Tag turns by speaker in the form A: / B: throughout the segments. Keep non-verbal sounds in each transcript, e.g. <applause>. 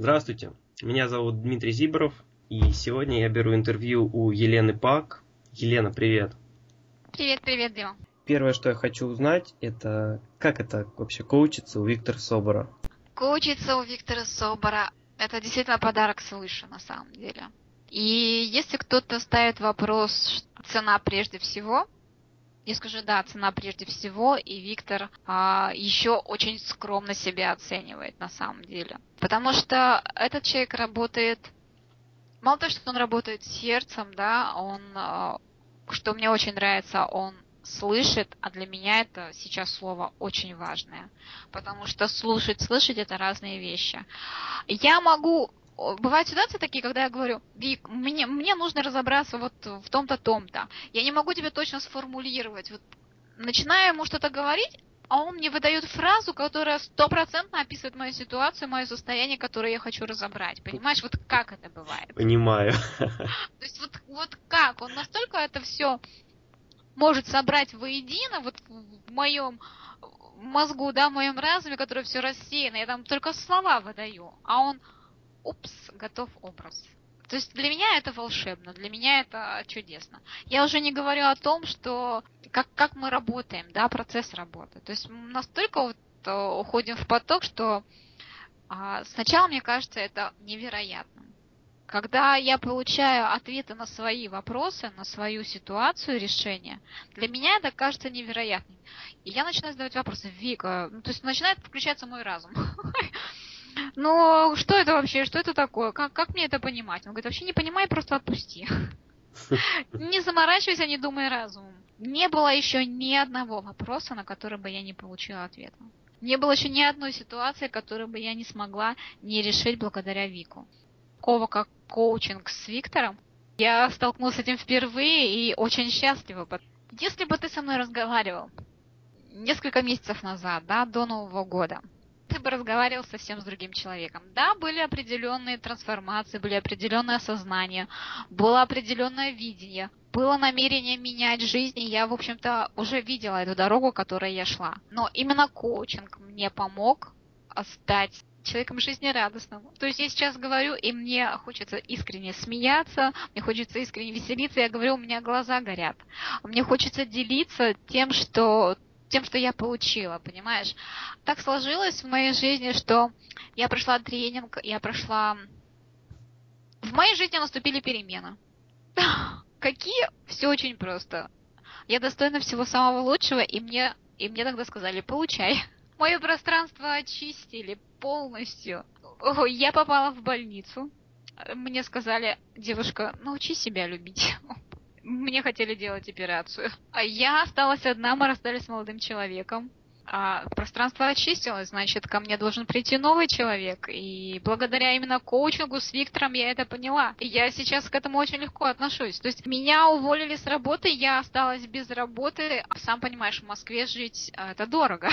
A: Здравствуйте, меня зовут Дмитрий Зиборов, и сегодня я беру интервью у Елены Пак. Елена, привет.
B: Привет, привет, Дима.
A: Первое, что я хочу узнать, это как это вообще коучиться у Виктора Собора?
B: Коучиться у Виктора Собора – это действительно подарок свыше, на самом деле. И если кто-то ставит вопрос «цена прежде всего», я скажу, да, цена прежде всего, и Виктор а, еще очень скромно себя оценивает на самом деле. Потому что этот человек работает, мало того, что он работает сердцем, да, он, а, что мне очень нравится, он слышит, а для меня это сейчас слово очень важное, потому что слушать, слышать это разные вещи. Я могу бывают ситуации такие, когда я говорю, Вик, мне, мне нужно разобраться вот в том-то, том-то. Я не могу тебе точно сформулировать. Вот, начинаю ему что-то говорить, а он мне выдает фразу, которая стопроцентно описывает мою ситуацию, мое состояние, которое я хочу разобрать. Понимаешь, вот как это бывает?
A: Понимаю.
B: То есть вот, вот как? Он настолько это все может собрать воедино, вот в моем мозгу, да, в моем разуме, который все рассеяно, я там только слова выдаю, а он упс, готов образ. То есть для меня это волшебно, для меня это чудесно. Я уже не говорю о том, что как, как мы работаем, да, процесс работы. То есть настолько вот э, уходим в поток, что а, сначала мне кажется это невероятным. Когда я получаю ответы на свои вопросы, на свою ситуацию, решение, для меня это кажется невероятным. И я начинаю задавать вопросы. Вика, ну, то есть начинает включаться мой разум. <laughs> Но что это вообще, что это такое, как, как мне это понимать? Он говорит, вообще не понимай, просто отпусти. <laughs> Не заморачивайся, не думай разумом. Не было еще ни одного вопроса, на который бы я не получила ответа. Не было еще ни одной ситуации, которую бы я не смогла не решить благодаря Вику. Такого как коучинг с Виктором, я столкнулась с этим впервые и очень счастлива. Если бы ты со мной разговаривал несколько месяцев назад, да, до Нового года, бы разговаривал совсем с другим человеком. Да, были определенные трансформации, были определенные осознания, было определенное видение, было намерение менять жизнь, и я, в общем-то, уже видела эту дорогу, которой я шла. Но именно коучинг мне помог стать человеком жизнерадостным. То есть я сейчас говорю, и мне хочется искренне смеяться, мне хочется искренне веселиться, я говорю, у меня глаза горят. Мне хочется делиться тем, что тем, что я получила, понимаешь? Так сложилось в моей жизни, что я прошла тренинг, я прошла... В моей жизни наступили перемены. <laughs> Какие? Все очень просто. Я достойна всего самого лучшего, и мне, и мне тогда сказали, получай. <laughs> Мое пространство очистили полностью. Я попала в больницу. Мне сказали, девушка, научи себя любить <laughs> мне хотели делать операцию. А я осталась одна, мы расстались с молодым человеком. А пространство очистилось, значит, ко мне должен прийти новый человек. И благодаря именно коучингу с Виктором я это поняла. И я сейчас к этому очень легко отношусь. То есть меня уволили с работы, я осталась без работы. Сам понимаешь, в Москве жить а, это дорого.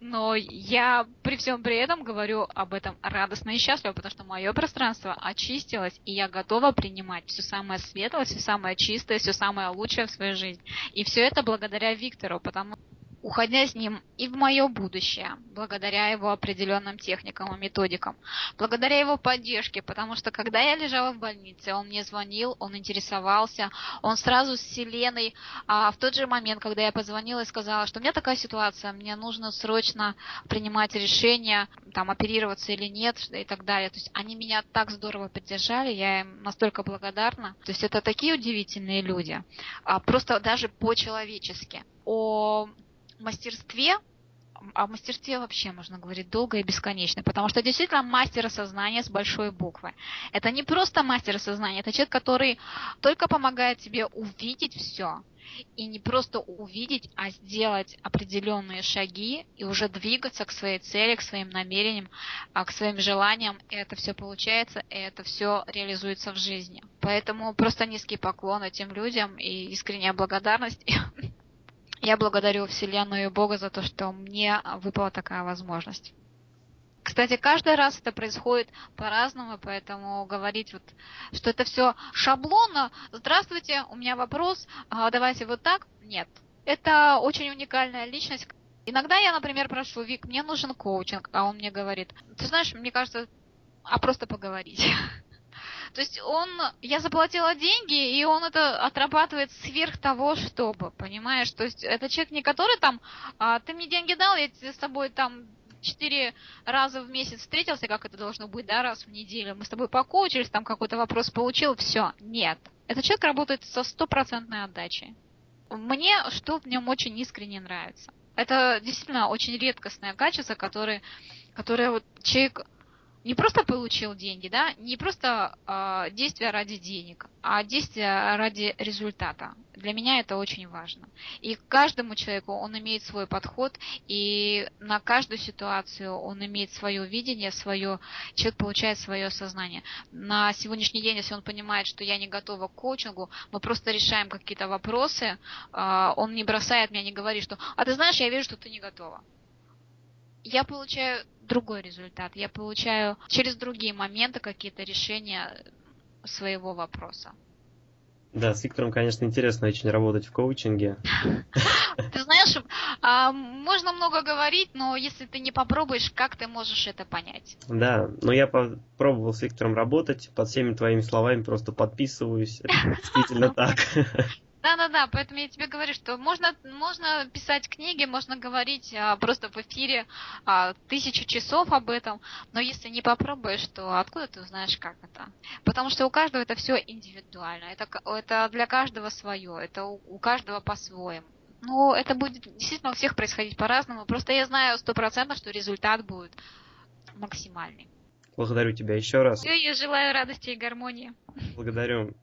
B: Но я при всем при этом говорю об этом радостно и счастливо, потому что мое пространство очистилось, и я готова принимать все самое светлое, все самое чистое, все самое лучшее в своей жизни. И все это благодаря Виктору, потому уходя с ним и в мое будущее, благодаря его определенным техникам и методикам, благодаря его поддержке, потому что когда я лежала в больнице, он мне звонил, он интересовался, он сразу с Селеной, а в тот же момент, когда я позвонила и сказала, что у меня такая ситуация, мне нужно срочно принимать решение, там, оперироваться или нет, и так далее. То есть они меня так здорово поддержали, я им настолько благодарна. То есть это такие удивительные люди, а просто даже по-человечески. О мастерстве, о мастерстве вообще можно говорить долго и бесконечно, потому что действительно мастер осознания с большой буквы. Это не просто мастер осознания, это человек, который только помогает тебе увидеть все, и не просто увидеть, а сделать определенные шаги и уже двигаться к своей цели, к своим намерениям, а, к своим желаниям. И это все получается, и это все реализуется в жизни. Поэтому просто низкий поклон этим людям и искренняя благодарность. <laughs> Я благодарю Вселенную и Бога за то, что мне выпала такая возможность. Кстати, каждый раз это происходит по-разному, поэтому говорить вот, что это все шаблонно. Здравствуйте, у меня вопрос, а, давайте вот так. Нет. Это очень уникальная личность. Иногда я, например, прошу, Вик, мне нужен коучинг, а он мне говорит, ты знаешь, мне кажется, а просто поговорить. <laughs> То есть он, я заплатила деньги, и он это отрабатывает сверх того, чтобы, понимаешь? То есть это человек не который там, а, ты мне деньги дал, я с тобой там четыре раза в месяц встретился, как это должно быть, да, раз в неделю, мы с тобой покоучились, там какой-то вопрос получил, все. Нет. Этот человек работает со стопроцентной отдачей. Мне что в нем очень искренне нравится. Это действительно очень редкостное качество, которое, которое вот человек не просто получил деньги, да, не просто э, действия ради денег, а действия ради результата. Для меня это очень важно. И каждому человеку он имеет свой подход, и на каждую ситуацию он имеет свое видение, свое, человек получает свое сознание. На сегодняшний день, если он понимает, что я не готова к коучингу, мы просто решаем какие-то вопросы, э, он не бросает меня, не говорит, что, а ты знаешь, я вижу, что ты не готова я получаю другой результат. Я получаю через другие моменты какие-то решения своего вопроса.
A: Да, с Виктором, конечно, интересно очень работать в коучинге.
B: Ты знаешь, а, можно много говорить, но если ты не попробуешь, как ты можешь это понять?
A: Да, но я попробовал с Виктором работать, под всеми твоими словами просто подписываюсь. Это действительно <laughs> так.
B: Да-да-да, поэтому я тебе говорю, что можно, можно писать книги, можно говорить а, просто в эфире а, тысячу часов об этом, но если не попробуешь, то откуда ты узнаешь, как это? Потому что у каждого это все индивидуально, это, это для каждого свое, это у, у каждого по-своему. Ну, это будет действительно у всех происходить по-разному, просто я знаю сто процентов, что результат будет максимальный.
A: Благодарю тебя еще раз.
B: Все, я желаю радости и гармонии.
A: Благодарю.